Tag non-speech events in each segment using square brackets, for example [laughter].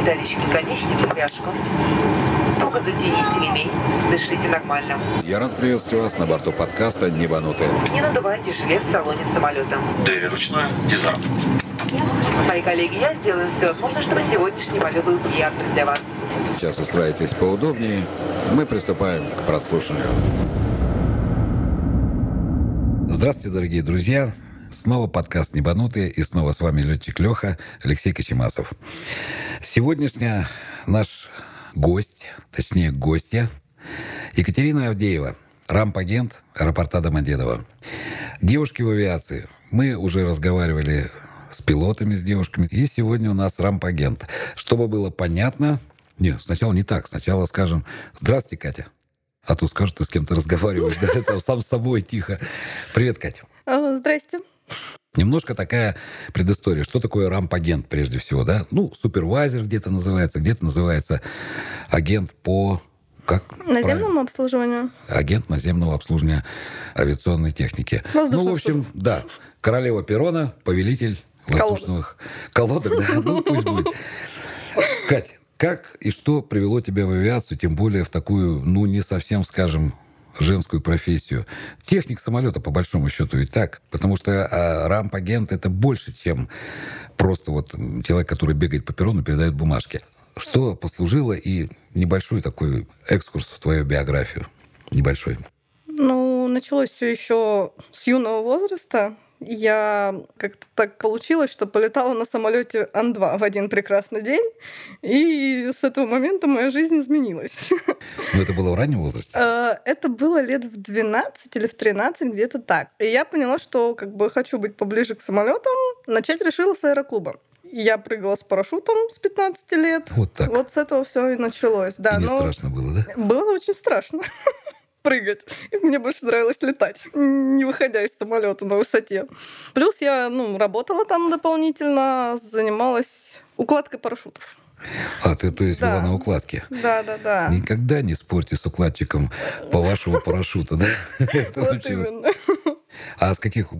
металлический конечник и пряжку. Туго затяните ремень, дышите нормально. Я рад приветствовать вас на борту подкаста «Небанутые». Не надувайте жилет в салоне самолета. Двери ручной, дизайн. Мои коллеги, я сделаю все возможное, чтобы сегодняшний полет был приятным для вас. Сейчас устраивайтесь поудобнее. Мы приступаем к прослушиванию. Здравствуйте, дорогие друзья. Снова подкаст «Небанутые» и снова с вами летчик Леха Алексей Кочемасов. Сегодняшняя наш гость, точнее гостья, Екатерина Авдеева, рамп-агент аэропорта Домодедово. Девушки в авиации. Мы уже разговаривали с пилотами, с девушками. И сегодня у нас рамп-агент. Чтобы было понятно... Нет, сначала не так. Сначала скажем «Здравствуйте, Катя». А то скажут, ты с кем-то разговариваешь, да, это сам с собой тихо. Привет, Катя. А, Здрасте. Немножко такая предыстория. Что такое рамп-агент, прежде всего, да? Ну, супервайзер где-то называется, где-то называется агент по... Как Наземному правильно? обслуживанию. Агент наземного обслуживания авиационной техники. Воздушных ну, в общем, да. Королева Перона, повелитель воздушных колодок. да, ну, пусть будет. Кать, как и что привело тебя в авиацию, тем более в такую, ну, не совсем, скажем, женскую профессию. Техник самолета, по большому счету, ведь так. Потому что а, рамп-агент — это больше, чем просто вот человек, который бегает по перрону, передает бумажки. Что послужило и небольшой такой экскурс в твою биографию. Небольшой. Ну, началось все еще с юного возраста. Я как-то так получилось, что полетала на самолете Ан-2 в один прекрасный день, и с этого момента моя жизнь изменилась. [laughs] Но это было в раннем возрасте? А, Это было лет в 12 или в 13, где-то так. И я поняла, что как бы хочу быть поближе к самолетам. Начать решила с аэроклуба. Я прыгала с парашютом с 15 лет. Вот так. Вот с этого все и началось. Да, и не страшно было, да? Было очень страшно [laughs] прыгать. И мне больше нравилось летать, не выходя из самолета на высоте. Плюс я ну, работала там дополнительно, занималась укладкой парашютов. А, ты, то есть, Да. была на укладке? Да, да, да. Никогда не спорьте с укладчиком по вашего парашюта, да? [laughs] Вот. именно. А с каких...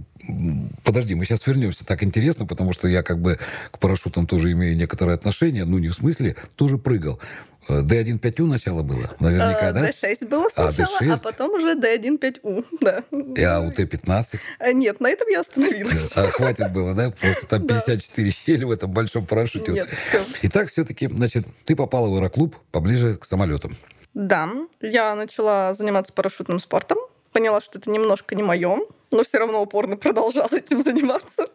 Подожди, мы сейчас вернемся. Так интересно, потому что я как бы к парашютам тоже имею некоторое отношение. Ну, не в смысле, тоже прыгал. Э, D1.5U начало было, наверняка, Э, да? D6 было А, сначала, а, D6? потом уже D1.5U. Да. И АУТ-15. А, Нет, на этом я остановилась. А, хватит было, да? Просто там Да. 54 щели в этом большом парашюте. Нет, всё. Итак, все-таки, значит, ты попала в аэроклуб поближе к самолетам. Да, я начала заниматься парашютным спортом. Поняла, что это немножко не мое, но все равно упорно [laughs] продолжала этим заниматься.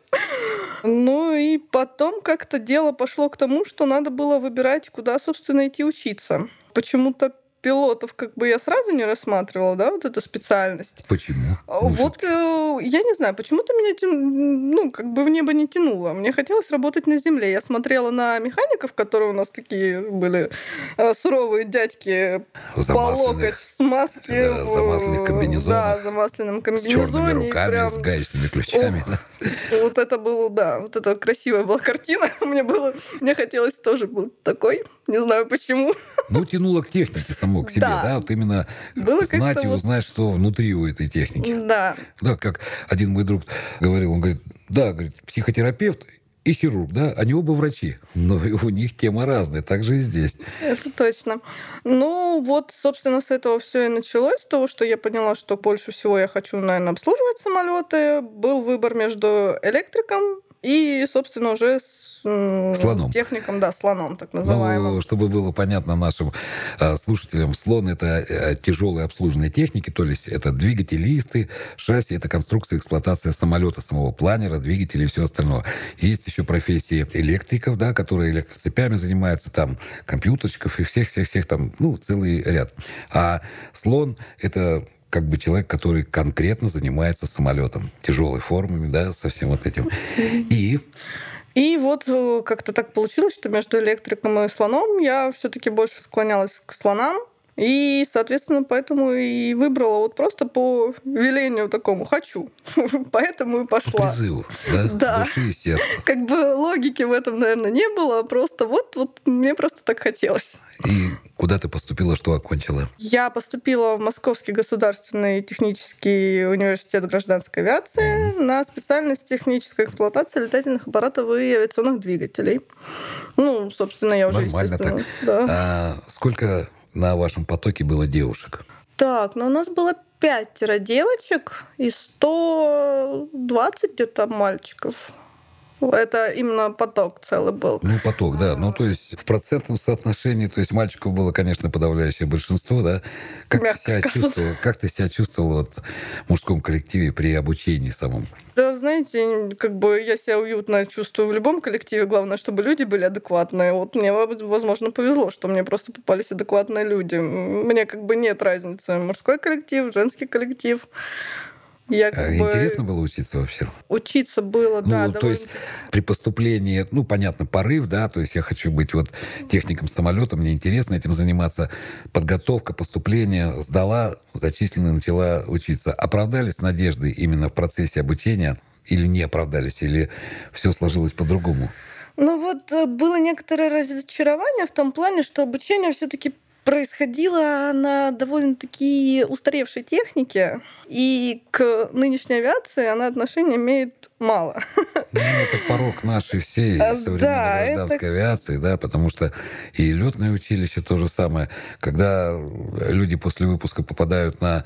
Ну и потом как-то дело пошло к тому, что надо было выбирать, куда, собственно, идти учиться. Почему-то пилотов как бы я сразу не рассматривала, да, вот эту специальность. Почему? А Вот э, я не знаю, почему-то меня ну, как бы в небо не тянуло. Мне хотелось работать на земле. Я смотрела на механиков, которые у нас такие были э, суровые дядьки по Замасленных. локоть в смазке. Да, замасленных в- комбинезонах, Да, замасленном С комбинезоне. черными и руками, прям- с гаечными ключами. Ух. [laughs] Вот это было, да, вот это красивая была картина. [laughs] Мне было, мне хотелось тоже быть такой. Не знаю почему. [laughs] Ну, тянуло к технике само, к себе, да, Да. вот именно Было знать и вот- узнать, что внутри у этой техники. Да. Да, как один мой друг говорил, он говорит, да, говорит, психотерапевт и хирург, да, они оба врачи, но у них тема разная, так же и здесь. Это точно. Ну, вот, собственно, с этого все и началось, с того, что я поняла, что больше всего я хочу, наверное, обслуживать самолеты. Был выбор между электриком и, собственно, уже с Слоном. техником, да, слоном, так называемым. Ну, чтобы было понятно нашим а, слушателям, слон это а, тяжелые обслуженные техники, то есть это двигатели, листы, шасси, это конструкция эксплуатация самолета, самого планера, двигателей и все остальное. Есть еще профессии электриков, да, которые электроцепями занимаются, там, компьютерщиков и всех-всех-всех там, ну, целый ряд. А слон это как бы человек, который конкретно занимается самолетом, тяжелой формами, да, со всем вот этим. И И вот э, как-то так получилось, что между электриком и слоном я все-таки больше склонялась к слонам. И, соответственно, поэтому и выбрала вот просто по велению такому «хочу». [laughs] Поэтому и по пошла. призыву, да, Да. души и сердца. Как бы логики в этом, наверное, не было, просто вот, вот мне просто так хотелось. И Куда ты поступила, что окончила? Я поступила в Московский государственный технический университет гражданской авиации mm-hmm. на специальность техническая эксплуатация летательных аппаратов и авиационных двигателей. Ну, собственно, я уже, Нормально естественно... Так. Да. А сколько на вашем потоке было девушек? Так, ну у нас было пятеро девочек и 120 где-то мальчиков. Это именно поток целый был. Ну, поток, да. Ну, то есть в процентном соотношении, то есть мальчиков было, конечно, подавляющее большинство, да. Как Мягко ты себя сказано. чувствовал? Как ты себя чувствовал вот, в мужском коллективе при обучении самом? Да, знаете, как бы я себя уютно чувствую в любом коллективе. Главное, чтобы люди были адекватные. Вот мне, возможно, повезло, что мне просто попались адекватные люди. Мне как бы нет разницы. Мужской коллектив, женский коллектив. Я как бы... Интересно было учиться вообще? Учиться было, ну, да. то довольно- есть при поступлении, ну, понятно, порыв, да, то есть я хочу быть вот техником самолета, мне интересно этим заниматься. Подготовка, поступление, сдала, зачислена, начала учиться. Оправдались надежды именно в процессе обучения или не оправдались, или все сложилось по-другому? Ну вот э, было некоторое разочарование в том плане, что обучение все-таки происходило на довольно-таки устаревшей технике, и к нынешней авиации она отношения имеет мало. Ну, это порог нашей всей А, современной да, гражданской авиации, да, потому что и летное училище то же самое. Когда люди после выпуска попадают на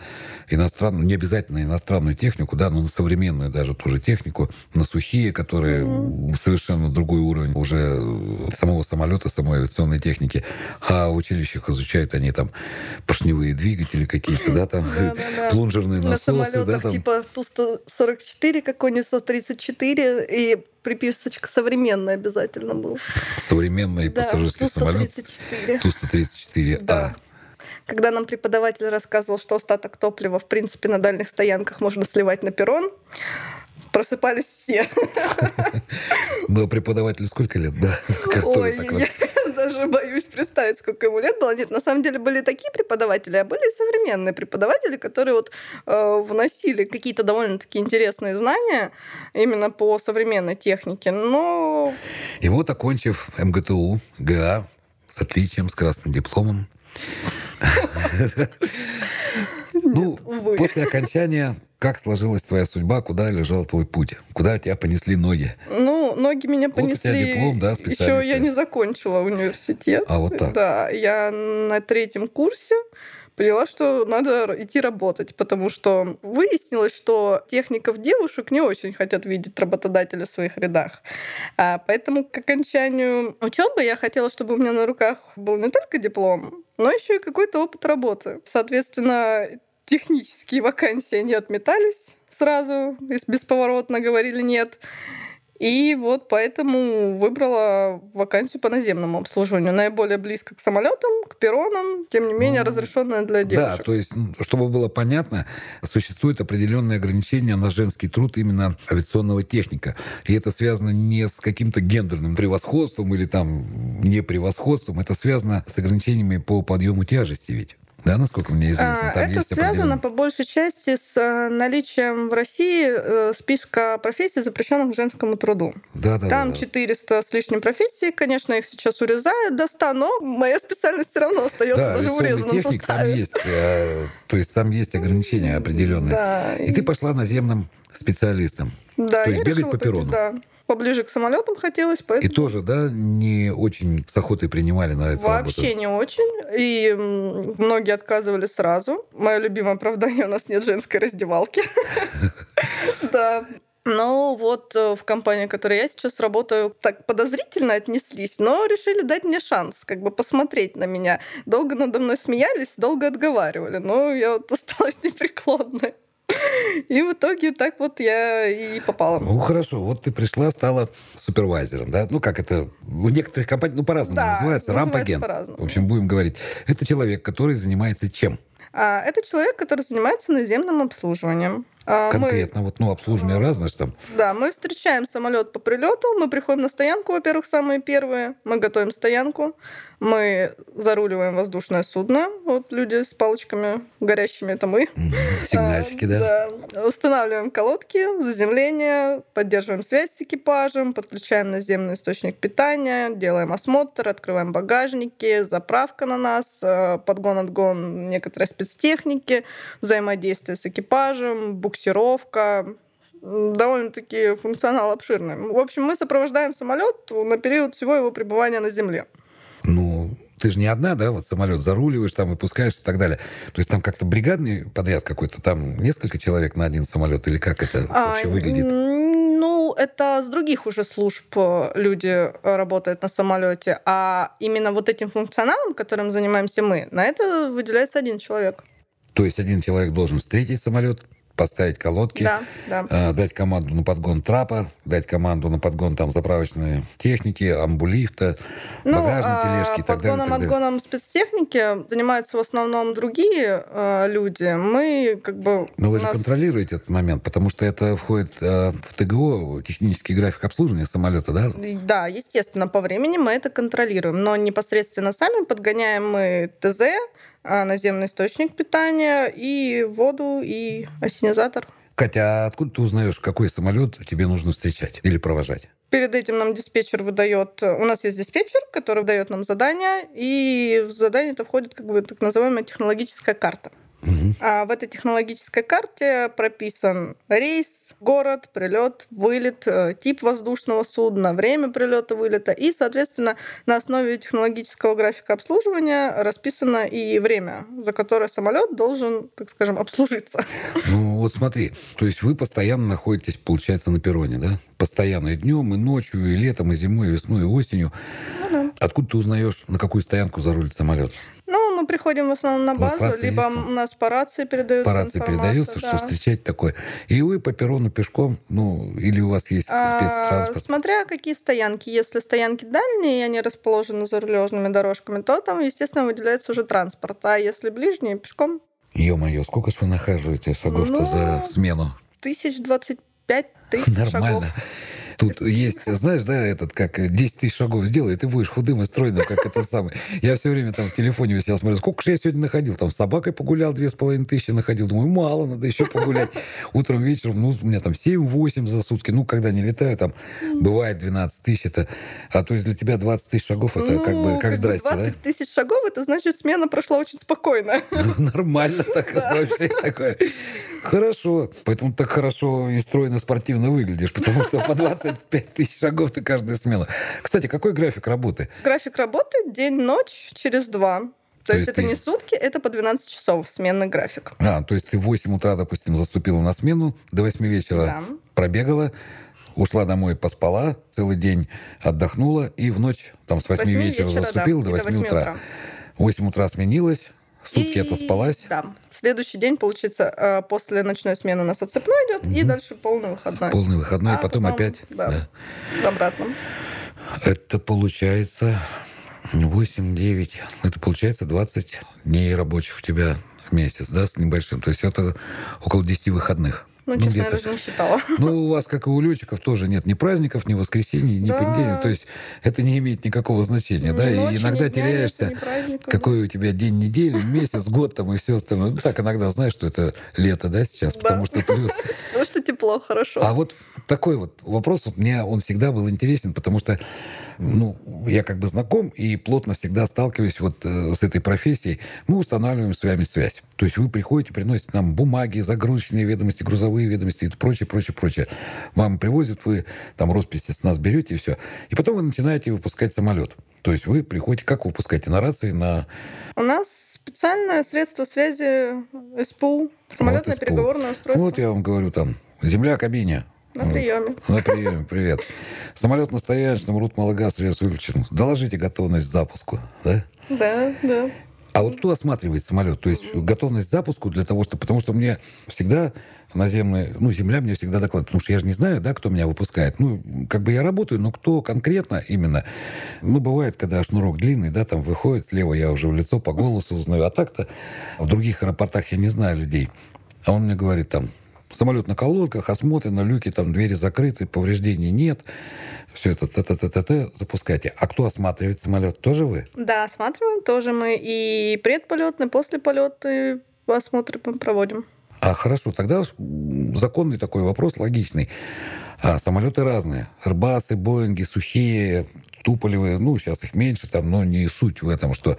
иностранную, не обязательно иностранную технику, да, но на современную даже тоже технику, на сухие, которые совершенно другой уровень уже самого самолета, самой авиационной техники. А в училищах изучают они там поршневые двигатели какие-то, да, там [laughs] [laughs] плунжерные На насосы, да, самолетах там. типа Ту-144, какой-нибудь 134, и приписочка современная обязательно был. Современный Да, пассажирский самолет. Ту-134. Ту-134А. Да. Когда нам преподаватель рассказывал, что остаток топлива, в принципе, на дальних стоянках можно сливать на перрон, просыпались все. [laughs] Но преподавателю сколько лет, да? [laughs] Ой, даже боюсь представить, сколько ему лет было. Нет, на самом деле были такие преподаватели, а были и современные преподаватели, которые вот э, вносили какие-то довольно-таки интересные знания именно по современной технике. Но И вот, окончив МГТУ, ГА, с отличием, с красным дипломом. [laughs] Ну, увы. после окончания, как сложилась твоя судьба, куда лежал твой путь? Куда тебя понесли ноги? Ну, ноги меня Вот у тебя понесли. диплом, да, Еще я не закончила университет. А вот так. Да, я на третьем курсе поняла, что надо идти работать, потому что выяснилось, что техников девушек не очень хотят видеть работодатели в своих рядах. А, поэтому к окончанию учебы я хотела, чтобы у меня на руках был не только диплом, но еще и какой-то опыт работы. Соответственно, технические вакансии не отметались сразу, бесповоротно говорили нет. И вот поэтому выбрала вакансию по наземному обслуживанию. Наиболее близко к самолетам, к перронам, тем не менее Ну, разрешенная для Да, девушек. то есть, ну, чтобы было понятно, существует определенные ограничения на женский труд именно авиационного техника. И это связано не с каким-то гендерным превосходством или там не превосходством, это связано с ограничениями по подъему тяжести ведь. Да, насколько мне известно, А, там Это связано определенные- по большей части с э, наличием в России э, списка профессий, запрещенных женскому труду. Да, да, Там да. 400 с лишним профессий, конечно, их сейчас урезают до 100, но моя специальность все равно остается Да, даже в урезанном техник, там составе. есть, э, то есть там есть ограничения определенные. Да, И ты пошла наземным специалистом. да, то есть бегать по пойти, перрону. Да, поближе к самолетам хотелось, И поэтому тоже, да, не очень с охотой принимали на эту Вообще работу. не очень. И многие отказывали сразу. Мое любимое оправдание у нас нет женской раздевалки. [laughs] Да. Ну вот э, в компании, в которой я сейчас работаю, так подозрительно отнеслись, но решили дать мне шанс, как бы посмотреть на меня. Долго надо мной смеялись, долго отговаривали, но я вот [laughs] осталась непреклонной. [laughs] И в итоге так вот я и попала. Ну, хорошо. Вот ты пришла, стала супервайзером, да? Ну, как это в некоторых компаниях, ну, по-разному Да, называется. по-разному. В общем, будем говорить. Это человек, который занимается чем? А, это человек, который занимается наземным обслуживанием. А, мы- конкретно? Вот, ну, обслуживание разное же там. Да, мы встречаем самолет по прилету, мы приходим на стоянку, во-первых, самые первые, мы готовим стоянку, мы заруливаем воздушное судно, вот люди с палочками горящими, это мы. Сигнальщики, А, да. да. Устанавливаем колодки, заземление, поддерживаем связь с экипажем, подключаем наземный источник питания, делаем осмотр, открываем багажники, заправка на нас, э, подгон-отгон некоторой спецтехники, взаимодействие с экипажем, буксировка. Довольно-таки функционал обширный. В общем, мы сопровождаем самолет на период всего его пребывания на Земле. Ну, ты же не одна, да, вот самолет заруливаешь, там выпускаешь и так далее. То есть там как-то бригадный подряд какой-то, там несколько человек на один самолет, или как это А, вообще выглядит? Ну, это с других уже служб э, люди работают на самолете, а именно вот этим функционалом, которым занимаемся мы, на это выделяется один человек. То есть один человек должен встретить самолет, поставить колодки, Да, да. э, дать команду на подгон трапа, дать команду на подгон там заправочной техники, амбулифта, багажной а тележки и так далее. подгоном, отгоном спецтехники занимаются в основном другие э, люди. Мы как бы... Но вы у же нас- контролируете этот момент, потому что это входит э, в ТГО, технический график обслуживания самолета, да? Да, естественно, по времени мы это контролируем, но непосредственно сами подгоняем мы ТЗ, наземный источник питания и воду, и осенизатор. Катя, а откуда ты узнаешь, какой самолет тебе нужно встречать или провожать? Перед этим нам диспетчер выдает... У нас есть диспетчер, который выдает нам задание, и в задание это входит как бы так называемая технологическая карта. А в этой технологической карте прописан рейс, город, прилет, вылет, э, тип воздушного судна, время прилета, вылета. И, соответственно, на основе технологического графика обслуживания расписано и время, за которое самолет должен, так скажем, обслужиться. Ну вот смотри, то есть вы постоянно находитесь, получается, на перроне, да? Постоянно и днем, и ночью, и летом, и зимой, и весной, и осенью. Откуда ты узнаешь, на какую стоянку зарулит самолет? Ну, мы приходим в основном на У вас базу, либо есть у нас по рации передается По рации передается, да. что встречать такое. И вы по перрону пешком, ну, или у вас есть А, спецтранспорт? Смотря какие стоянки. Если стоянки дальние, и они расположены за рулежными дорожками, то там, естественно, выделяется уже транспорт. А если ближние, пешком Ё-моё, сколько ж вы нахаживаете шагов-то Ну, за смену? тысяч двадцать пять тысяч [laughs] Нормально. шагов. Тут есть, знаешь, да, этот, как 10 тысяч шагов сделай, и ты будешь худым и стройным, как этот самый. Я все время там в телефоне висел, смотрю, сколько же я сегодня находил. Там с собакой погулял, две с половиной тысячи находил. Думаю, мало, надо еще погулять. Утром, вечером, ну, у меня там 7-8 за сутки. Ну, когда не летаю, там бывает 12 тысяч. Это, а то есть для тебя 20 тысяч шагов, это как бы, Ну, как здрасте, да? 20 тысяч шагов, это значит, смена прошла очень спокойно. [laughs] Нормально [laughs] так вообще такое. Хорошо. Поэтому так хорошо и стройно спортивно выглядишь, потому что по 25 тысяч шагов ты каждая смена. Кстати, какой график работы? График работы день-ночь через два. То, То есть, есть это ты- не сутки, это по 12 часов сменный график. А, то есть ты в 8 утра, допустим, заступила на смену, до 8 вечера Да. пробегала, ушла домой, поспала, целый день отдохнула, и в ночь, там, с 8, восьми вечера, вечера, да, заступила до и до 8, восьми утра. утра. 8 утра сменилась, сутки И- отоспалась. Да. Следующий день, получится, э, после ночной смены у нас отцепной идет, и дальше полный выходной. Полный выходной, А и потом, опять. Да, да. в обратном. Это получается 8-9. Это получается 20 дней рабочих у тебя в месяц, да, с небольшим. То есть это около 10 выходных. Ну, честно, я даже не считала. [laughs] Ну, у вас, как и у летчиков, тоже нет ни праздников, ни воскресений, ни Да. понедельников. То есть это не имеет никакого значения, да? Ни И ночи, ни иногда теряешься, праздников, какой у тебя день недели, [laughs] месяц, год там и все остальное. Ну, так иногда знаешь, что это лето, да, сейчас, Да. потому что плюс. [laughs] Потому что тепло, хорошо. А вот такой вот вопрос, вот мне он всегда был интересен, потому что, ну, я как бы знаком и плотно всегда сталкиваюсь вот э, с этой профессией. Мы устанавливаем с вами связь. То есть вы приходите, приносите нам бумаги, загрузочные ведомости, грузовые ведомости и прочее, прочее, прочее. Вам привозят, вы там росписи с нас берете и все. И потом вы начинаете выпускать самолет. То есть вы приходите, как вы выпускаете? На рации, на... У нас специальное средство связи СПУ, самолетное СПУ. переговорное устройство. Вот я вам говорю там, земля кабине. На Вот. приеме. На приеме, привет. Самолет на стояночном, рут Малагаз, рейс выключен. Доложите готовность к запуску, да? Да, да. А вот кто осматривает самолет? То есть готовность к запуску для того, что... Потому что мне всегда наземная... Ну, земля мне всегда докладывает. Потому что я же не знаю, да, кто меня выпускает. Ну, как бы я работаю, но кто конкретно именно... Ну, бывает, когда шнурок длинный, да, там выходит, слева я уже в лицо по голосу узнаю. А так-то в других аэропортах я не знаю людей. А он мне говорит там, Самолет на колодках, осмотрено, люки, там, двери закрыты, повреждений нет. Все это т-т-т-т-т запускайте. А кто осматривает самолет? Тоже вы? Да, осматриваем тоже мы. И предполетный, послеполетный осмотры мы проводим. А хорошо, тогда законный такой вопрос, логичный. А, самолеты разные. Арбасы, Боинги, сухие, туполевые. Ну, сейчас их меньше, там, но не суть в этом, что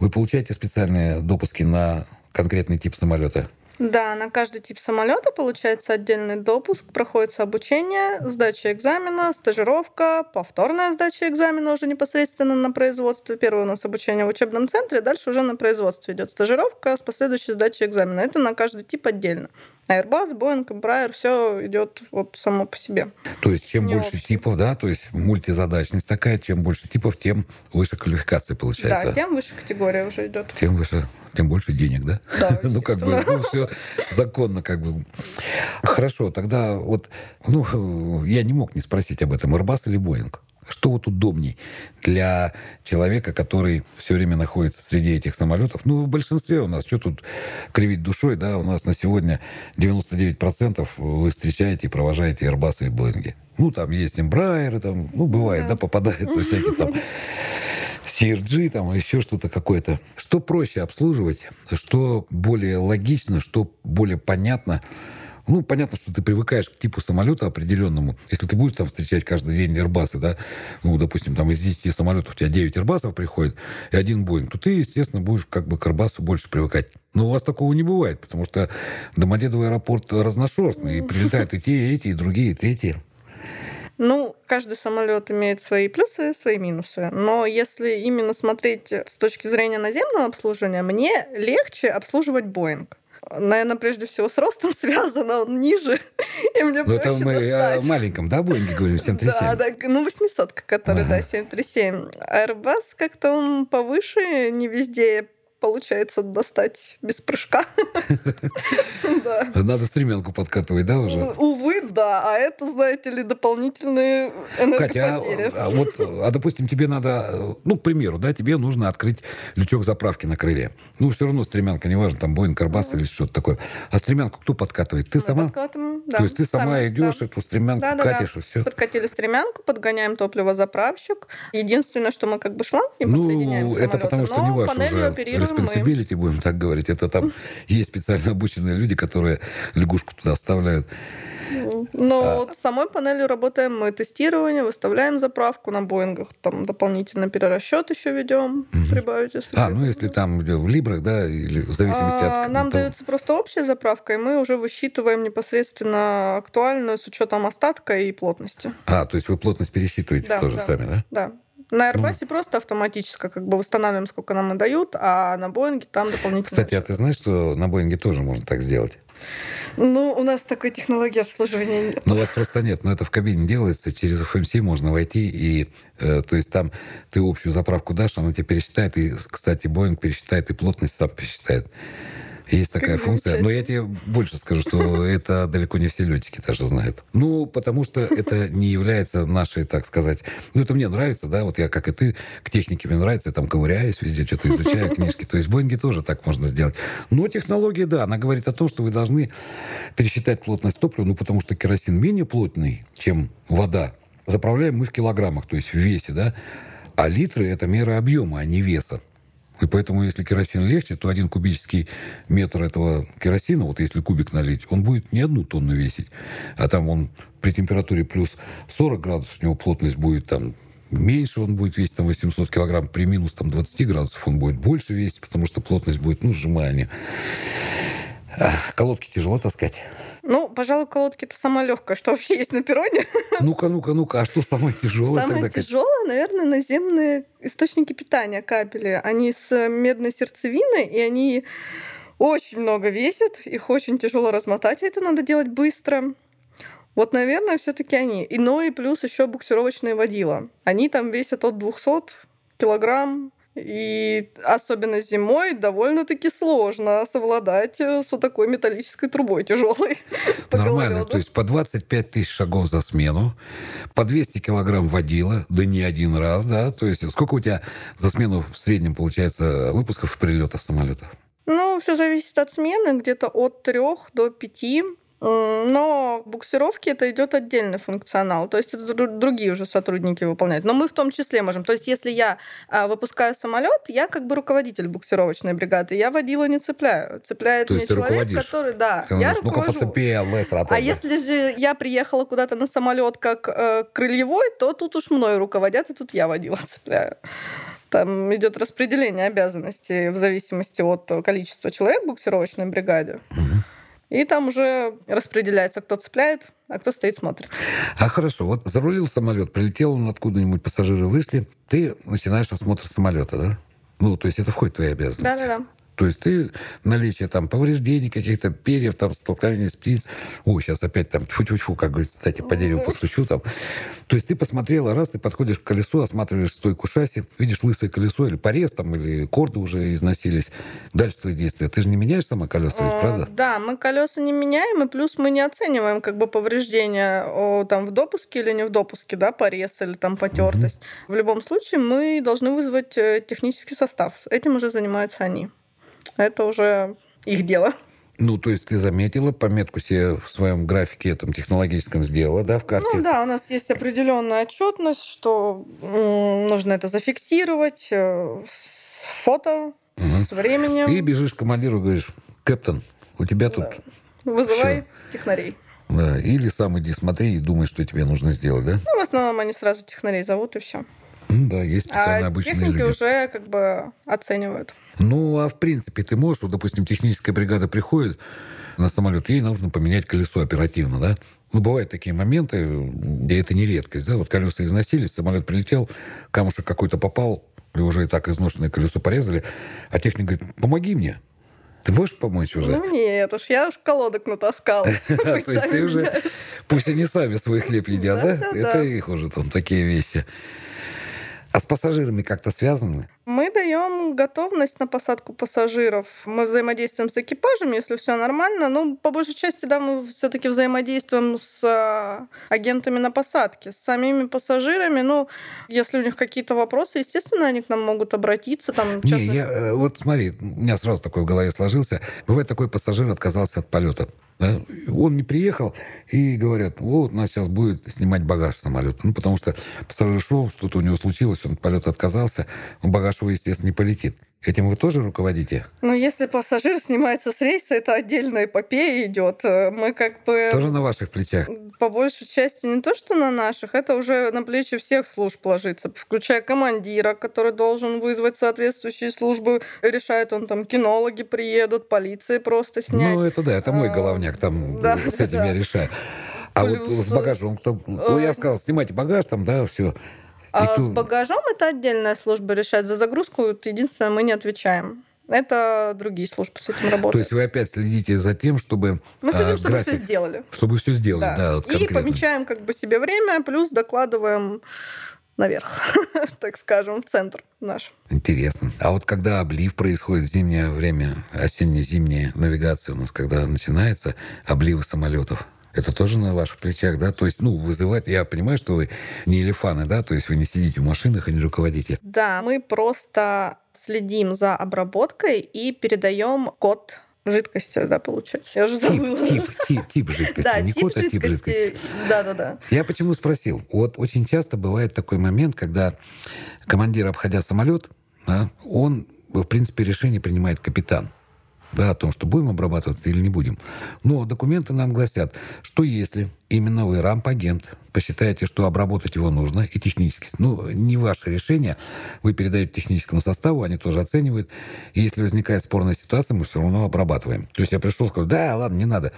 вы получаете специальные допуски на конкретный тип самолета. Да, на каждый тип самолета получается отдельный допуск, проходится обучение, сдача экзамена, стажировка, повторная сдача экзамена уже непосредственно на производстве. Первое у нас обучение в учебном центре, дальше уже на производстве идет стажировка с последующей сдачей экзамена. Это на каждый тип отдельно. Airbus, Boeing, Embraer, все идет вот само по себе. То есть чем Не больше общий. типов, да, то есть мультизадачность такая, чем больше типов, тем выше квалификация получается. Да, тем выше категория уже идет. Тем выше, тем больше денег, да? Да. [laughs] ну как бы, ну все законно как бы. Хорошо, тогда вот, ну я не мог не спросить об этом, Airbus или Boeing? Что вот удобней для человека, который все время находится среди этих самолетов? Ну, в большинстве у нас, что тут кривить душой, да, у нас на сегодня 99% вы встречаете и провожаете Airbus и Boeing. Ну, там есть Embraer, там, ну, бывает, да, да попадается всякие там [laughs] CRG, там, еще что-то какое-то. Что проще обслуживать, что более логично, что более понятно – ну, понятно, что ты привыкаешь к типу самолета определенному. Если ты будешь там встречать каждый день Airbus, да, ну, допустим, там из 10 самолетов у тебя 9 Airbus приходит и один Boeing, то ты, естественно, будешь как бы к Airbus больше привыкать. Но у вас такого не бывает, потому что Домодедово аэропорт разношерстный, и прилетают и те, и эти, и другие, и третьи. Ну, каждый самолет имеет свои плюсы, свои минусы. Но если именно смотреть с точки зрения наземного обслуживания, мне легче обслуживать Боинг наверное, прежде всего с ростом [laughs] связано, он ниже, и мне Но ну, это мы достать. о маленьком, да, Боинге говорим, 737? Да, да, ну 800, который, ага. да, 737. Airbus как-то он повыше, не везде получается достать без прыжка. [laughs] Надо стремянку подкатывать, да, уже? Увы, да. А это, знаете ли, дополнительные энергопотери. Катя, а, а вот, а допустим, тебе надо, ну, к примеру, да, тебе нужно открыть лючок заправки на крыле. Ну, все равно стремянка, неважно, там Боинг, Карбас или что-то такое. А стремянку кто подкатывает? Ты сама? Да. То есть ты сама идешь, эту стремянку катишь, и все? Подкатили стремянку, подгоняем топливозаправщик. Единственное, что мы как бы шланг не ну, подсоединяем это потому что не ваш уже responsibility, будем так говорить. Это там [laughs] есть специально обученные люди, которые лягушку туда вставляют. Но а... вот с самой панелью работаем мы тестирование, выставляем заправку на Боингах, там дополнительно перерасчет еще ведем, угу. прибавить если. А, ну если там в либрах, да, или в зависимости а, от. Нам того... дается просто общая заправка, и мы уже высчитываем непосредственно актуальную с учетом остатка и плотности. А, то есть вы плотность пересчитываете да, тоже да, сами, да? Да. На Airbus ну. просто автоматически как бы восстанавливаем, сколько нам и дают, а на Боинге там дополнительно. Кстати, а ты знаешь, что на Боинге тоже можно так сделать? Ну, у нас такой технологии обслуживания нет. Ну, у вас просто нет. Но это в кабине делается. Через FMC можно войти. И, э, то есть там ты общую заправку дашь, она тебе пересчитает. И, кстати, Боинг пересчитает, и плотность сам пересчитает. Есть такая функция. Но я тебе больше скажу, что [laughs] это далеко не все летчики даже знают. Ну, потому что это не является нашей, так сказать... Ну, это мне нравится, да, вот я, как и ты, к технике мне нравится, я там ковыряюсь везде, что-то изучаю, книжки. То есть в Боинге тоже так можно сделать. Но технология, да, она говорит о том, что вы должны пересчитать плотность топлива, ну, потому что керосин менее плотный, чем вода. Заправляем мы в килограммах, то есть в весе, да, а литры – это мера объема, а не веса. И поэтому, если керосин легче, то один кубический метр этого керосина, вот если кубик налить, он будет не одну тонну весить. А там он при температуре плюс 40 градусов, у него плотность будет там меньше он будет весить, там 800 килограмм, при минус там 20 градусов он будет больше весить, потому что плотность будет, ну, сжимание. Колодки тяжело таскать. Ну, пожалуй, колодки это самое легкое, что вообще есть на перроне. [laughs] Ну-ка, ну-ка, ну-ка, а что самое тяжелое самое тогда? тяжелое, наверное, наземные источники питания кабели. Они с медной сердцевиной, и они очень много весят, их очень тяжело размотать, и это надо делать быстро. Вот, наверное, все-таки они. И, ну и плюс еще буксировочные водила. Они там весят от 200 килограмм и особенно зимой довольно-таки сложно совладать э, с вот такой металлической трубой тяжелой. [laughs] Нормально, то есть по 25 тысяч шагов за смену, по 200 килограмм водила, да не один раз, да? То есть сколько у тебя за смену в среднем получается выпусков и прилетов самолетов? Ну, все зависит от смены, где-то от трех до пяти Но буксировки это идет отдельный функционал, то есть это другие уже сотрудники выполняют. Но мы в том числе можем. То есть если я а, выпускаю самолет, я как бы руководитель буксировочной бригады, я водила не цепляю, цепляет То мне человек, который, да, я руковожу. цепи, Алвес, А Ротоза. если же я приехала куда-то на самолет как э, крыльевой, то тут уж мной руководят, и тут я водила [laughs] цепляю. Там идет распределение обязанностей в зависимости от количества человек в буксировочной бригаде. И там уже распределяется, кто цепляет, а кто стоит смотрит. А хорошо, вот зарулил самолет, прилетел он откуда-нибудь, пассажиры вышли, ты начинаешь осмотр самолета, да? Ну, то есть это входит в твои обязанности. Да-да-да. То есть ты наличие там повреждений каких-то, перьев, там, столкновения с птиц. Ой, сейчас опять там тьфу-тьфу-тьфу, как говорится, кстати, по дереву постучу там. То есть ты посмотрела, раз, ты подходишь к колесу, осматриваешь стойку шасси, видишь лысое колесо или порез там, или корды уже износились. Дальше твои действия. Ты же не меняешь сама колеса, ведь, Э, правда? Да, мы колеса не меняем, и плюс мы не оцениваем как бы повреждения о, там в допуске или не в допуске, да, порез или там потертость. В любом случае мы должны вызвать э, технический состав. Этим уже занимаются они. Это уже их дело. Ну, то есть ты заметила, пометку себе в своем графике этом технологическом сделала, да, в карте? Ну да, у нас есть определенная отчетность, что нужно это зафиксировать, э, с фото, Мгм. с временем. И бежишь к командиру и говоришь, Кэптон, у тебя тут... Вызывай Всё. технарей. Да, или сам иди смотри и думай, что тебе нужно сделать, да? Ну, в основном они сразу технарей зовут, и все. Ну да, есть специально А обычные люди. уже как бы оценивают. Ну, а в принципе, ты можешь, вот, допустим, техническая бригада приходит на самолет, ей нужно поменять колесо оперативно, да? Ну, бывают такие моменты, где это не редкость, да? Вот колеса износились, самолет прилетел, камушек какой-то попал, и уже и так изношенное колесо порезали, а техник говорит, помоги мне. Ты можешь помочь уже? Ну нет, уж я уж колодок натаскала. [laughs] То есть ты уже... Пусть они сами свой хлеб едят, да? Это их уже там такие вещи. А с пассажирами как-то связаны? Мы даем готовность на посадку пассажиров. Мы взаимодействуем с экипажем, если все нормально. Ну, по большей части, да, мы все-таки взаимодействуем с а, агентами на посадке, с самими пассажирами. Ну, если у них какие-то вопросы, естественно, они к нам могут обратиться. Там, в Не, частности- я, э, вот смотри, у меня сразу такой в голове сложился. Бывает, такой пассажир отказался от полета. да? Он не приехал, и говорят, вот, у нас сейчас будет снимать багаж с самолета. Ну, потому что пассажир шел, что-то у него случилось, он от полета отказался, багаж его, естественно, не полетит. Этим вы тоже руководите? Ну, если пассажир снимается с рейса, это отдельная эпопея идет. Э, Мы как бы... Тоже на ваших плечах? по большей части не то, что на наших, это уже на плечи всех служб ложится, включая командира, который должен вызвать соответствующие службы. Решает он там, кинологи приедут, полиции просто снять. Ну, это да, это мой А, головняк, там да, с этим да. я решаю. А вот Плюс, с багажом, кто... Ну, я сказал, снимайте багаж там, да, все. А с багажом это отдельная служба решает. За загрузку единственное мы не отвечаем. Это другие службы с этим То работают. есть вы опять следите за тем, чтобы Мы следим, а, чтобы график, все сделали. чтобы все сделали, Да. да, вот И помечаем как бы себе время, плюс докладываем наверх, [laughs] так скажем, в центр наш. Интересно. А вот когда облив происходит в зимнее время, осенне-зимняя навигация у нас, когда начинается, обливы самолетов, это тоже на ваших плечах, да? То есть, ну, вызывать... Я понимаю, что вы не элефаны, да? То есть вы не сидите в машинах и не руководите. Да, мы просто следим за обработкой и передаем код жидкости, да, получается. Я уже Тип, забыла. тип, тип, тип жидкости. Да, не тип код, а тип жидкости. жидкости. Да, да, да. Я почему спросил? Вот очень часто бывает такой момент, когда командир, обходя самолет, да, он, в принципе, решение принимает капитан. Да, о том, что будем обрабатываться или не будем. Но документы нам гласят, что если именно вы, рамп-агент, посчитаете, что обработать его нужно, и технически, ну, не ваше решение, вы передаете техническому составу, они тоже оценивают, и если возникает спорная ситуация, мы все равно обрабатываем. То есть я пришел, сказал, да, ладно, не надо.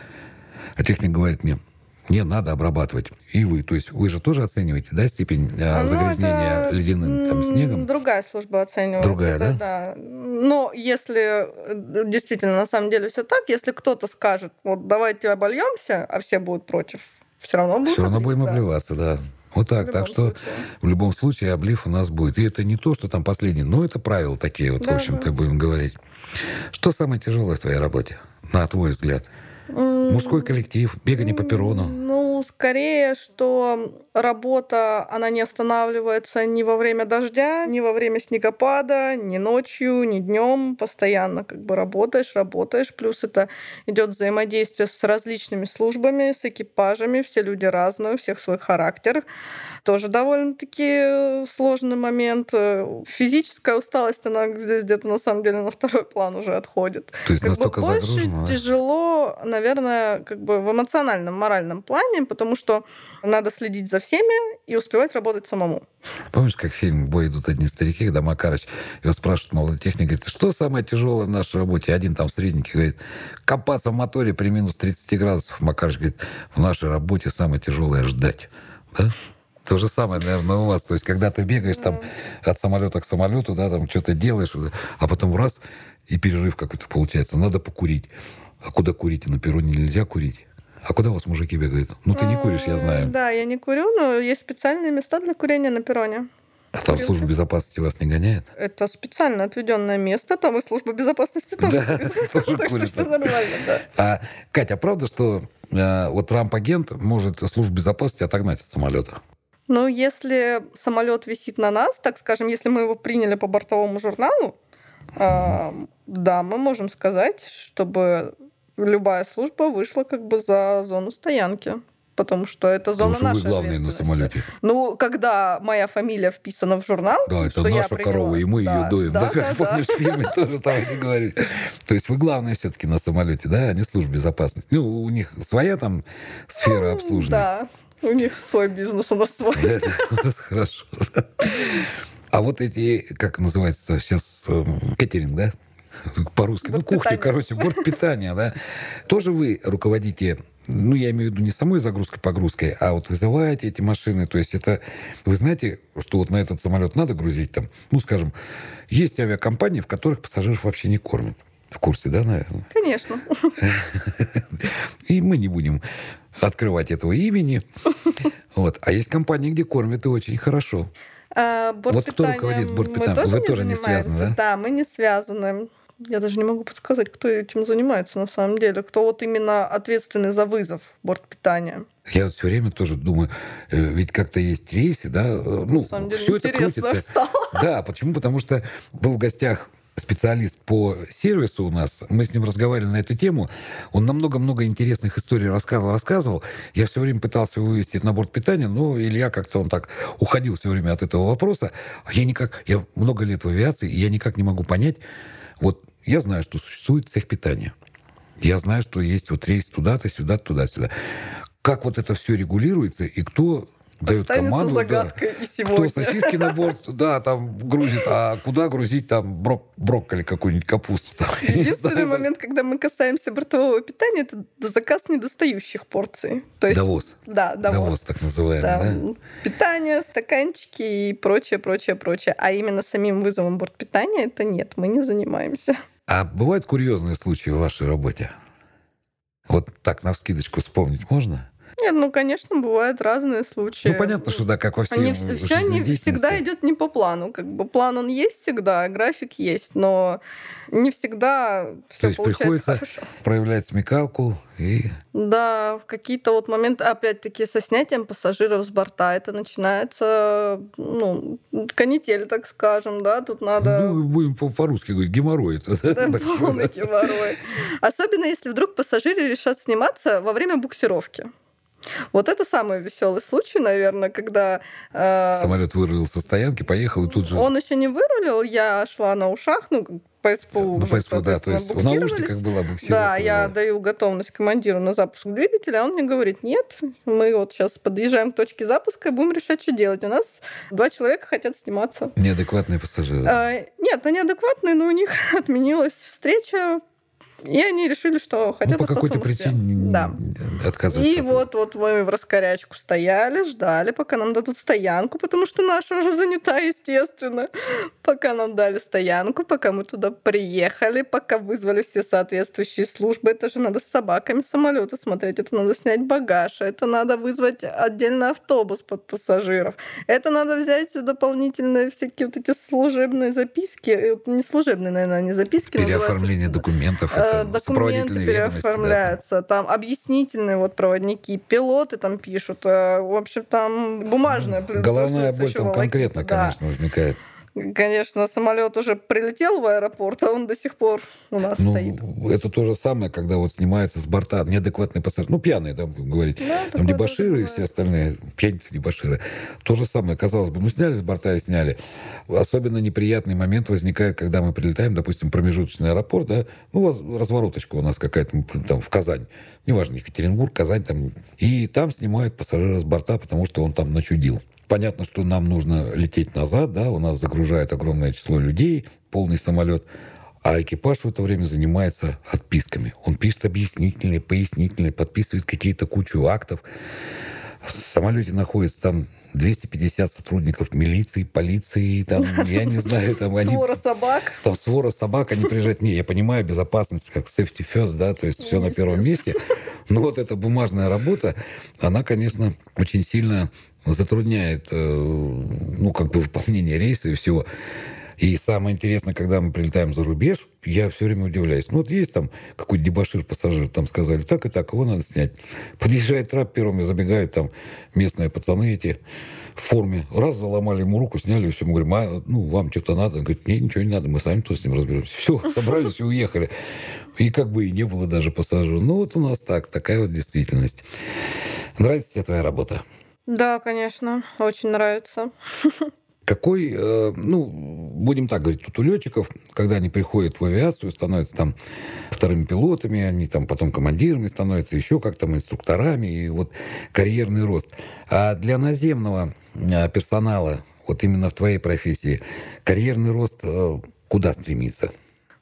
А техник говорит мне, не надо обрабатывать. И вы, то есть вы же тоже оцениваете, да, степень э, Ну, загрязнения это, ледяным там, снегом? Другая служба оценивает. Другая, это, да? Но если э, действительно на самом деле все так, если кто-то скажет, вот давайте обольемся, а все будут против, все равно будут Все равно облить, будем да. обливаться, да. Вот так. В Так что случае. в любом случае облив у нас будет. И это не то, что там последний, но это правила такие, вот, в Да, общем-то, да. будем говорить. Что самое тяжелое в твоей работе, на твой взгляд? Мужской коллектив, бегание по перрону. Ну, Ну, скорее, что работа, она не останавливается ни во время дождя, ни во время снегопада, ни ночью, ни днем. Постоянно как бы работаешь, работаешь. Плюс это идет взаимодействие с различными службами, с экипажами. Все люди разные, у всех свой характер. Тоже довольно-таки сложный момент. Физическая усталость, она здесь где-то на самом деле на второй план уже отходит. То есть Как бы настолько больше загружено, тяжело, наверное, как бы в эмоциональном, моральном плане, потому что надо следить за всеми и успевать работать самому. Помнишь, как фильм «Бой идут одни старики», когда Макарыч его спрашивает молодой техник, говорит, что самое тяжелое в нашей работе? Один там средненький говорит, копаться в моторе при минус 30 градусов. Макарыч говорит, в нашей работе самое тяжелое ждать. Да? То же самое, наверное, у вас. То есть, когда ты бегаешь там от самолета к самолету, да, там что-то делаешь, а потом раз, и перерыв какой-то получается. Надо покурить. А куда курить? На перроне нельзя курить. А куда у вас мужики бегают? Ну, ты не куришь, я знаю. Да, я не курю, но есть специальные места для курения на перроне. А там служба безопасности вас не гоняет? Это специально отведенное место, там и служба безопасности тоже Да, [laughs] тоже Так что все нормально, да. А, Катя, а правда, что э, вот Трамп-агент может службу безопасности отогнать от самолета? Ну, если самолет висит на нас, так скажем, если мы его приняли по бортовому журналу, а, да, мы можем сказать, чтобы любая служба вышла как бы за зону стоянки. Потому что это зона Потому что вы нашей главные на самолете. Ну, когда моя фамилия вписана в журнал, Да, это что я наша приняла. корова, и мы Да, ее доим. Да, да, как да, да. помнишь, в фильме тоже там они говорили. То есть вы главные все-таки на самолете, да, а не служба безопасности. Ну, у них своя там сфера обслуживания. Да, у них свой бизнес, у нас свой. [laughs] Это у вас хорошо. А вот эти, как называется сейчас, эм, кетеринг, да? По-русски. Ну, кухня, короче, борт питания, да? Тоже вы руководите, ну, я имею в виду не самой загрузкой-погрузкой, а вот вызываете эти машины. То есть это, вы знаете, что вот на этот самолет надо грузить там, ну, скажем, есть авиакомпании, в которых пассажиров вообще не кормят. В курсе, да, наверное? Конечно. [laughs] И мы не будем открывать этого имени. Вот. А есть компании, где кормят и очень хорошо. А, кто бортпитанием руководит бортпитанием? Мы тоже Вы не тоже не связаны, да? Да, мы не связаны. Я даже не могу подсказать, кто этим занимается на самом деле. Кто вот именно ответственный за вызов бортпитания. Я вот все время тоже думаю, э, ведь как-то есть рейсы, да, э, ну, На самом деле все это крутится. стало. Да, почему? Потому что был в гостях специалист по сервису у нас. Мы с ним разговаривали на эту тему. Он нам много-много интересных историй рассказывал, рассказывал. Я все время пытался вывести это на борт питания, но Илья как-то он так уходил все время от этого вопроса. Я никак, я много лет в авиации, и я никак не могу понять. Вот я знаю, что существует цех питания. Я знаю, что есть вот рейс туда-то, сюда, туда-сюда. Как вот это все регулируется и кто Останется команду? да, загадкой и кто сегодня. сосиски на борт, [laughs] да, там грузит, а куда грузить там брок, брокколи какую-нибудь капусту? там, Единственный момент, когда мы касаемся бортового питания, это заказ недостающих порций. То есть, Довоз. Да, довоз. Довоз, так называемый, да? Там питание, стаканчики и прочее, прочее, прочее. А именно самим вызовом бортпитания это нет, мы не занимаемся. А бывают курьезные случаи в вашей работе? Вот так на вскидочку вспомнить можно? Нет, ну, конечно, бывают разные случаи. Ну, понятно, что да, как во всем Они, все не всегда идет не по плану. Как бы план он есть всегда, график есть, но не всегда То все есть получается приходится хорошо. проявлять смекалку и... Да, в какие-то вот моменты, опять-таки, со снятием пассажиров с борта, это начинается, ну, канитель, так скажем, да, тут надо... Ну, будем по- по-русски говорить, геморрой. это, [laughs] да, полный геморрой. Особенно если вдруг пассажиры решат сниматься во время буксировки. Вот это самый веселый случай, наверное, когда э, Самолет вырулил со стоянки, поехал, и тут же... он еще не вырулил, я шла на ушах, ну, по СПУ. Ну, уже, по СПУ, да, то есть в наушниках была буксировка. Да, я даю готовность командиру на запуск двигателя, а он мне говорит, нет, мы вот сейчас подъезжаем к точке запуска и будем решать, что делать. У нас два человека хотят сниматься. Неадекватные пассажиры. А, нет, они адекватные, но у них [laughs] отменилась встреча, и они решили, что Ну, хотят по остаться какой-то причине Да. отказываются. И от вот, вот мы в раскорячку стояли, ждали, пока нам дадут стоянку, потому что наша уже занята, естественно. Пока нам дали стоянку, пока мы туда приехали, пока вызвали все соответствующие службы. Это же надо с собаками самолеты смотреть, это надо снять багаж, это надо вызвать отдельно автобус под пассажиров. Это надо взять дополнительные всякие вот эти служебные записки, э, не служебные, наверное, не записки. Переоформление документов. Э, Э, там, Документы да, там. переоформляются, там объяснительные вот проводники, пилоты там пишут. э, В общем, там бумажная плюс- Головная боль там конкретно, да. конечно, возникает. Конечно, самолет уже прилетел в аэропорт, а он до сих пор у нас Ну, стоит. это то же самое, когда вот снимается с борта неадекватный пассажир. Ну, пьяные, будем говорить. Да, Там дебаширы и все остальные, пьяницы, дебаширы. То же самое, казалось бы, ну, сняли с борта и сняли. Особенно неприятный момент возникает, когда мы прилетаем, допустим, промежуточный аэропорт, да, ну, развороточка у нас какая-то, ну, там, в Казань. Неважно, Екатеринбург, Казань, там. И там снимают пассажира с борта, потому что он там начудил. Понятно, что нам нужно лететь назад, да, у нас загружает огромное число людей, полный самолет, а экипаж в это время занимается отписками. Он пишет объяснительные, пояснительные, подписывает какие-то кучу актов. В самолете находится там 250 сотрудников милиции, полиции, там, я не знаю, там они... Свора собак. Там свора собак, они приезжают. Не, я понимаю, безопасность, как safety first, да, то есть все на первом месте. Но вот эта бумажная работа, она, конечно, очень сильно затрудняет, э, ну, как бы выполнение рейса и всего. И самое интересное, когда мы прилетаем за рубеж, я все время удивляюсь. Ну, вот есть там какой-то дебашир пассажир, там сказали, так и так, его надо снять. Подъезжает трап первыми, забегают там местные пацаны эти в форме. Раз заломали ему руку, сняли, и все. Мы говорим, а, ну, вам что-то надо? Он говорит, не, ничего не надо, мы сами тут с ним разберемся. Все, [laughs] собрались и уехали. И как бы и не было даже пассажира. Ну, вот у нас так, такая вот действительность. Нравится тебе твоя работа? Да, конечно, очень нравится. [laughs] Какой, э, ну, будем так говорить, тут у летчиков, когда они приходят в авиацию, становятся там вторыми пилотами, они там потом командирами становятся, еще как там инструкторами, и вот карьерный рост. А для наземного э, персонала, вот именно в твоей профессии, карьерный рост э, куда стремится?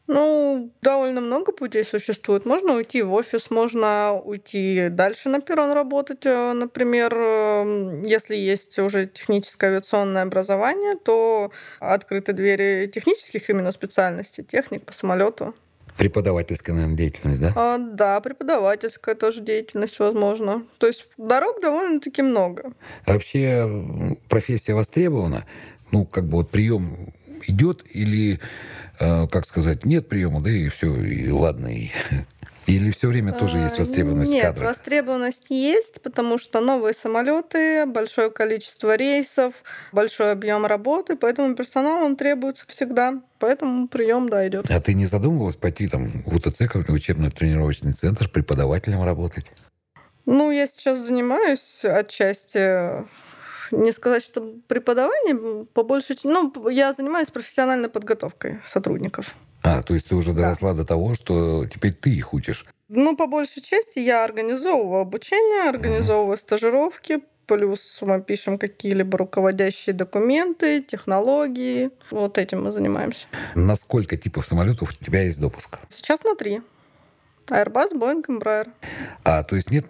Ну, довольно много путей существует. Можно уйти в офис, можно уйти дальше на перрон работать. Э, Например, э, если есть уже техническое авиационное образование, то открыты двери технических именно специальностей, техник по самолету. Преподавательская, наверное, деятельность, да? А, да, преподавательская тоже деятельность возможна. То есть дорог довольно-таки много. А Вообще профессия востребована? Ну, как бы вот прием идет или, как сказать, нет приема, да и все, и ладно, и... [laughs] Или все время тоже есть А, востребованность Нет, кадров? востребованность есть, потому что новые самолеты, большое количество рейсов, большой объем работы, поэтому персонал он требуется всегда. Поэтому прием, да, идет. А ты не задумывалась пойти там в УТЦ, какой-нибудь учебно-тренировочный центр, преподавателем работать? Ну, я сейчас занимаюсь отчасти не сказать, что преподаванием, по большей части, ну, я занимаюсь профессиональной подготовкой сотрудников. А, то есть ты уже Да. доросла до того, что теперь ты их учишь. Ну, по большей части я организовываю обучение, организовываю стажировки, плюс мы пишем какие-либо руководящие документы, технологии. Вот этим мы занимаемся. На сколько типов самолетов у тебя есть допуск? Сейчас на три. Airbus, Boeing, Embraer. А, то есть нет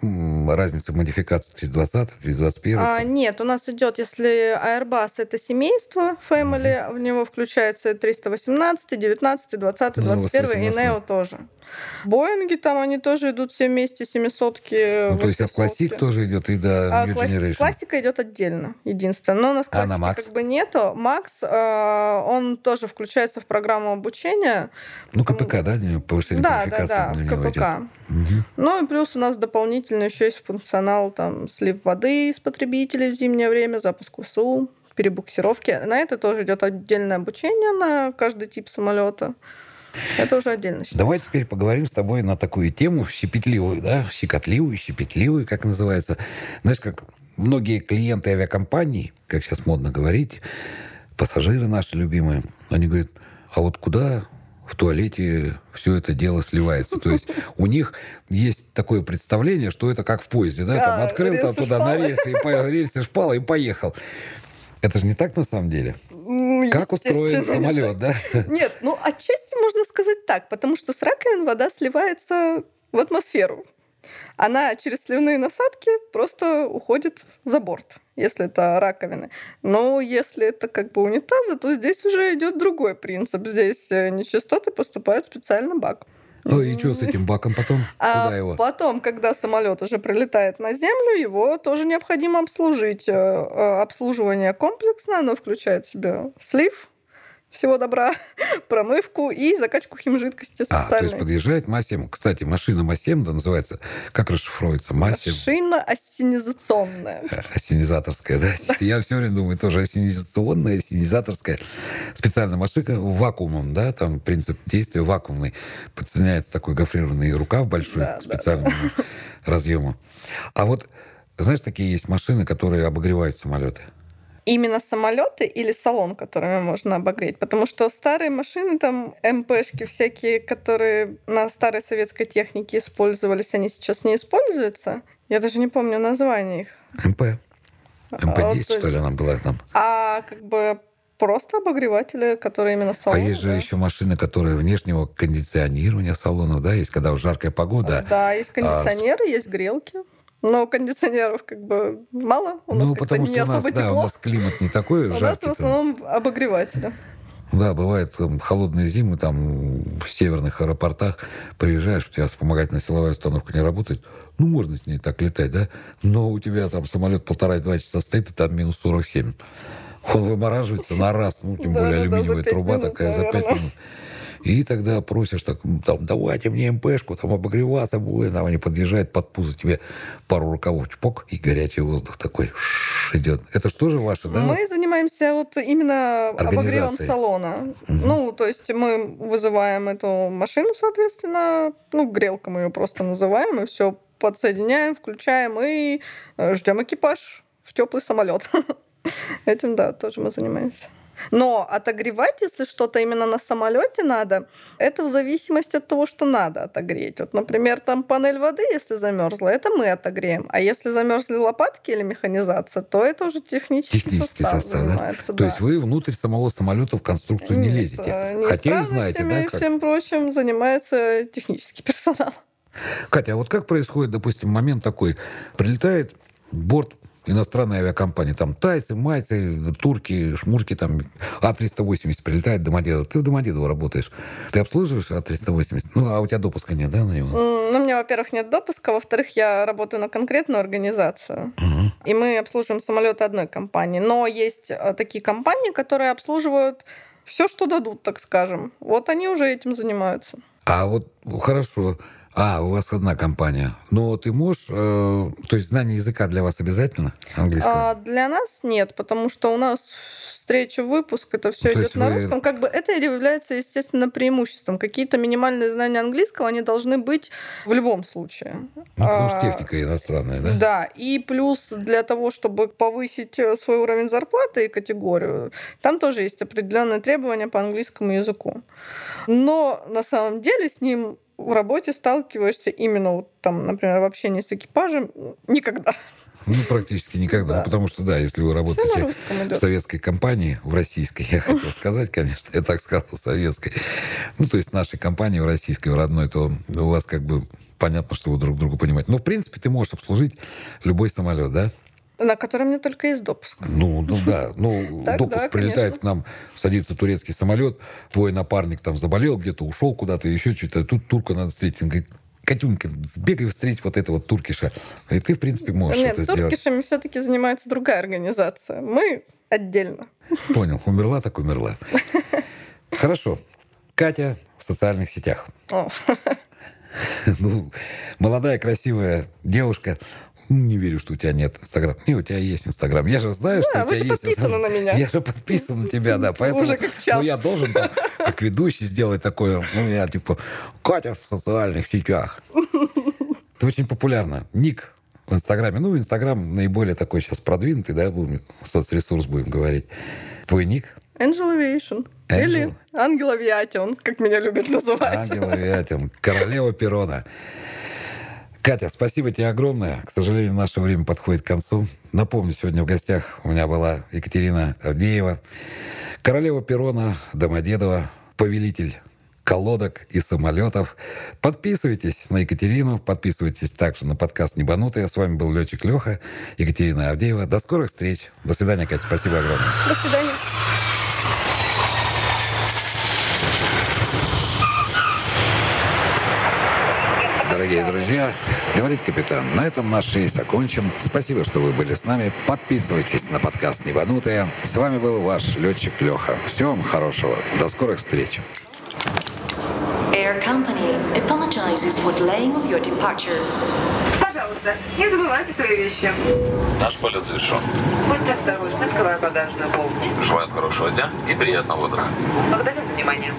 разницы в модификации 320, 321? А, нет, у нас идет, если Airbus это семейство, Family, в него включается 318, 19, 20, Ну, 21 и 818. Neo тоже. Боинги там, они тоже идут все вместе, семисотки, ну, то есть от Classic 800-ки. тоже идет и до А New класс- Generation? классика идет отдельно, единственное. Но у нас А на классики Макс? как бы нету. Макс, э, он тоже включается в программу обучения. Ну, КПК, да, повышение Да, да, квалификации да, для него Мгм. Ну и плюс у нас дополнительно еще есть функционал там слив воды из потребителей в зимнее время, запуск УСУ, перебуксировки. На это тоже идет отдельное обучение на каждый тип самолета. Это уже отдельно считается. Давай теперь поговорим с тобой на такую тему щепетливую, да, щекотливую, щепетливую, как называется. Знаешь, как многие клиенты авиакомпаний, как сейчас модно говорить, пассажиры наши любимые, они говорят, а вот куда в туалете все это дело сливается. То есть у них есть такое представление, что это как в поезде, да, там открыл там туда на рельсы, и по рельсы шпала и поехал. Это же не так на самом деле. Как устроен самолет, да? Нет, ну отчасти можно сказать так, потому что с раковин вода сливается в атмосферу. Она через сливные насадки просто уходит за борт, если это раковины. Но если это как бы унитазы, то здесь уже идет другой принцип. Здесь э, нечистоты поступают в специальный бак. Ой, и что с этим баком потом? [laughs] А Куда его? потом, когда самолет уже прилетает на землю, его тоже необходимо обслужить. Э, э, Обслуживание комплексное, оно включает в себя слив, всего добра, [laughs] промывку и закачку химжидкости А, то специальной. есть подъезжает МА-7. Кстати, машина МА-7, да, называется, как расшифровывается? МА-7. Машина ассенизационная. Э, Ассенизаторская, да? [laughs] Я все время думаю, тоже ассенизационная, ассенизаторская. Специальная машинка вакуумом, да, там принцип действия вакуумный. Подсоединяется такой гофрированный рукав большой Да, к да, специальному [laughs] разъему. А вот, знаешь, такие есть машины, которые обогревают самолеты. Именно самолеты или салон, которыми можно обогреть? Потому что старые машины, там МПшки всякие, которые на старой советской технике использовались, они сейчас не используются. Я даже не помню название их. МП. А, МП-10, вот, что ли, она была там. А как бы просто обогреватели, которые именно салон. А есть же да. еще машины, которые внешнего кондиционирования салонов, да, есть, когда в жаркая погода. Да, есть А, кондиционеры, есть грелки. Но кондиционеров как бы мало. У нас ну, потому не что у нас, особо да, тепло. у нас климат не такой У нас жаркий. в основном обогреватели. Да, бывает там, холодные зимы, там в северных аэропортах приезжаешь, у тебя вспомогательная силовая установка не работает. Ну, можно с ней так летать, да? Но у тебя там самолет полтора-два часа стоит, и там минус 47. Он вымораживается на раз, ну, тем более алюминиевая труба такая за пять минут. И тогда просишь, так, там, давайте мне МПшку, там обогреваться будет. Там они подъезжают под пузо тебе пару рукавов чпок, и горячий воздух такой ш- идет. Это что же ваше, да? Мы занимаемся вот именно обогревом салона. Ну, то есть мы вызываем эту машину, соответственно, ну, грелка мы ее просто называем, и все подсоединяем, включаем и ждем экипаж в теплый самолет. [laughs] Этим, да, тоже мы занимаемся. Но отогревать, если что-то именно на самолете надо, это в зависимости от того, что надо отогреть. Вот, например, там панель воды, если замерзла, это мы отогреем. А если замерзли лопатки или механизация, то это уже технический, Технический состав, состав, да? занимается. То да. есть вы внутрь самого самолета в конструкцию не Нет, лезете. э, Хотя и знаете, да, и как? всем прочим занимается технический [laughs] персонал. Катя, а вот как происходит, допустим, момент такой? Прилетает борт иностранной авиакомпании, там тайцы, майцы, турки, шмурки, там А380 прилетает в Домодедово. Ты в Домодедово работаешь. Ты обслуживаешь А380? Ну, а у тебя допуска нет, да, на него? Ну, у меня, во-первых, нет допуска, во-вторых, я работаю на конкретную организацию. Мгм. И мы обслуживаем самолеты одной компании. Но есть э, такие компании, которые обслуживают все, что дадут, так скажем. Вот они уже этим занимаются. А вот хорошо. А, у вас одна компания. Но ты можешь... э, то есть знание языка для вас обязательно? Английского? А для нас нет, потому что у нас встреча, выпуск, это все Ну, идет на вы- русском. Как бы это является, естественно, преимуществом. Какие-то минимальные знания английского, они должны быть в любом случае. Ну, потому что А, техника иностранная, да? Да, и плюс для того, чтобы повысить э, свой уровень зарплаты и категорию, там тоже есть определенные требования по английскому языку. Но на самом деле с ним в работе сталкиваешься именно вот там, например, в общении с экипажем никогда. Ну, практически никогда. Да. Ну, потому что, да, если вы работаете в советской компании, в российской, я хотел сказать, конечно, я так сказал, советской. Ну, то есть нашей компании в российской, в родной, то у вас как бы понятно, что вы друг друга понимаете. Но, в принципе, ты можешь обслужить любой самолет, да? На котором не только есть допуск. Ну, ну да. Ну, [laughs] Так, допуск да, прилетает конечно. к нам, садится турецкий самолет, твой напарник там заболел где-то, ушел куда-то, еще что-то. Тут турка надо встретить. Он говорит, Катюнька, сбегай встретить вот этого туркиша. И ты, в принципе, можешь Нет, это сделать. туркишами все-таки занимается другая организация. Мы отдельно. Понял. Умерла, так умерла. [laughs] Хорошо. Катя в социальных сетях. О, [laughs] Ну, молодая, красивая девушка. Ну, Не верю, что у тебя нет Инстаграм. Не, у тебя есть Инстаграм. Я же знаю, что Да, у вы тебя же есть подписаны Инстаграм. на меня. [laughs] Я же подписан на тебя, да. Поэтому, Уже как час. Ну, я должен там, как ведущий сделать такое. Ну, я типа, Катя в социальных сетях. Ты очень популярна. Ник в Инстаграме. Ну, Инстаграм наиболее такой сейчас продвинутый, да, будем, соцресурс будем говорить. Твой ник? Angel Aviation. Или Ангел Авиатион, как меня любят называть. Ангела Вятин, королева перона. Катя, спасибо тебе огромное. К сожалению, наше время подходит к концу. Напомню, сегодня в гостях у меня была Екатерина Авдеева, королева перона Домодедова, повелитель колодок и самолетов. Подписывайтесь на Екатерину, подписывайтесь также на подкаст «Небанутые». С вами был летчик Леха, Екатерина Авдеева. До скорых встреч. До свидания, Катя. Спасибо огромное. До свидания. Дорогие друзья. Говорит капитан, на этом наш рейс окончен. Спасибо, что вы были с нами. Подписывайтесь на подкаст «Небанутые». С вами был ваш летчик Леха. Всего вам хорошего. До скорых встреч. Air Company apologizes for delaying of your departure. Пожалуйста, не забывайте свои вещи. Наш полет завершен. Будьте осторожны, открывая багажную полку. Желаем хорошего дня и приятного отдыха. Благодарю за внимание.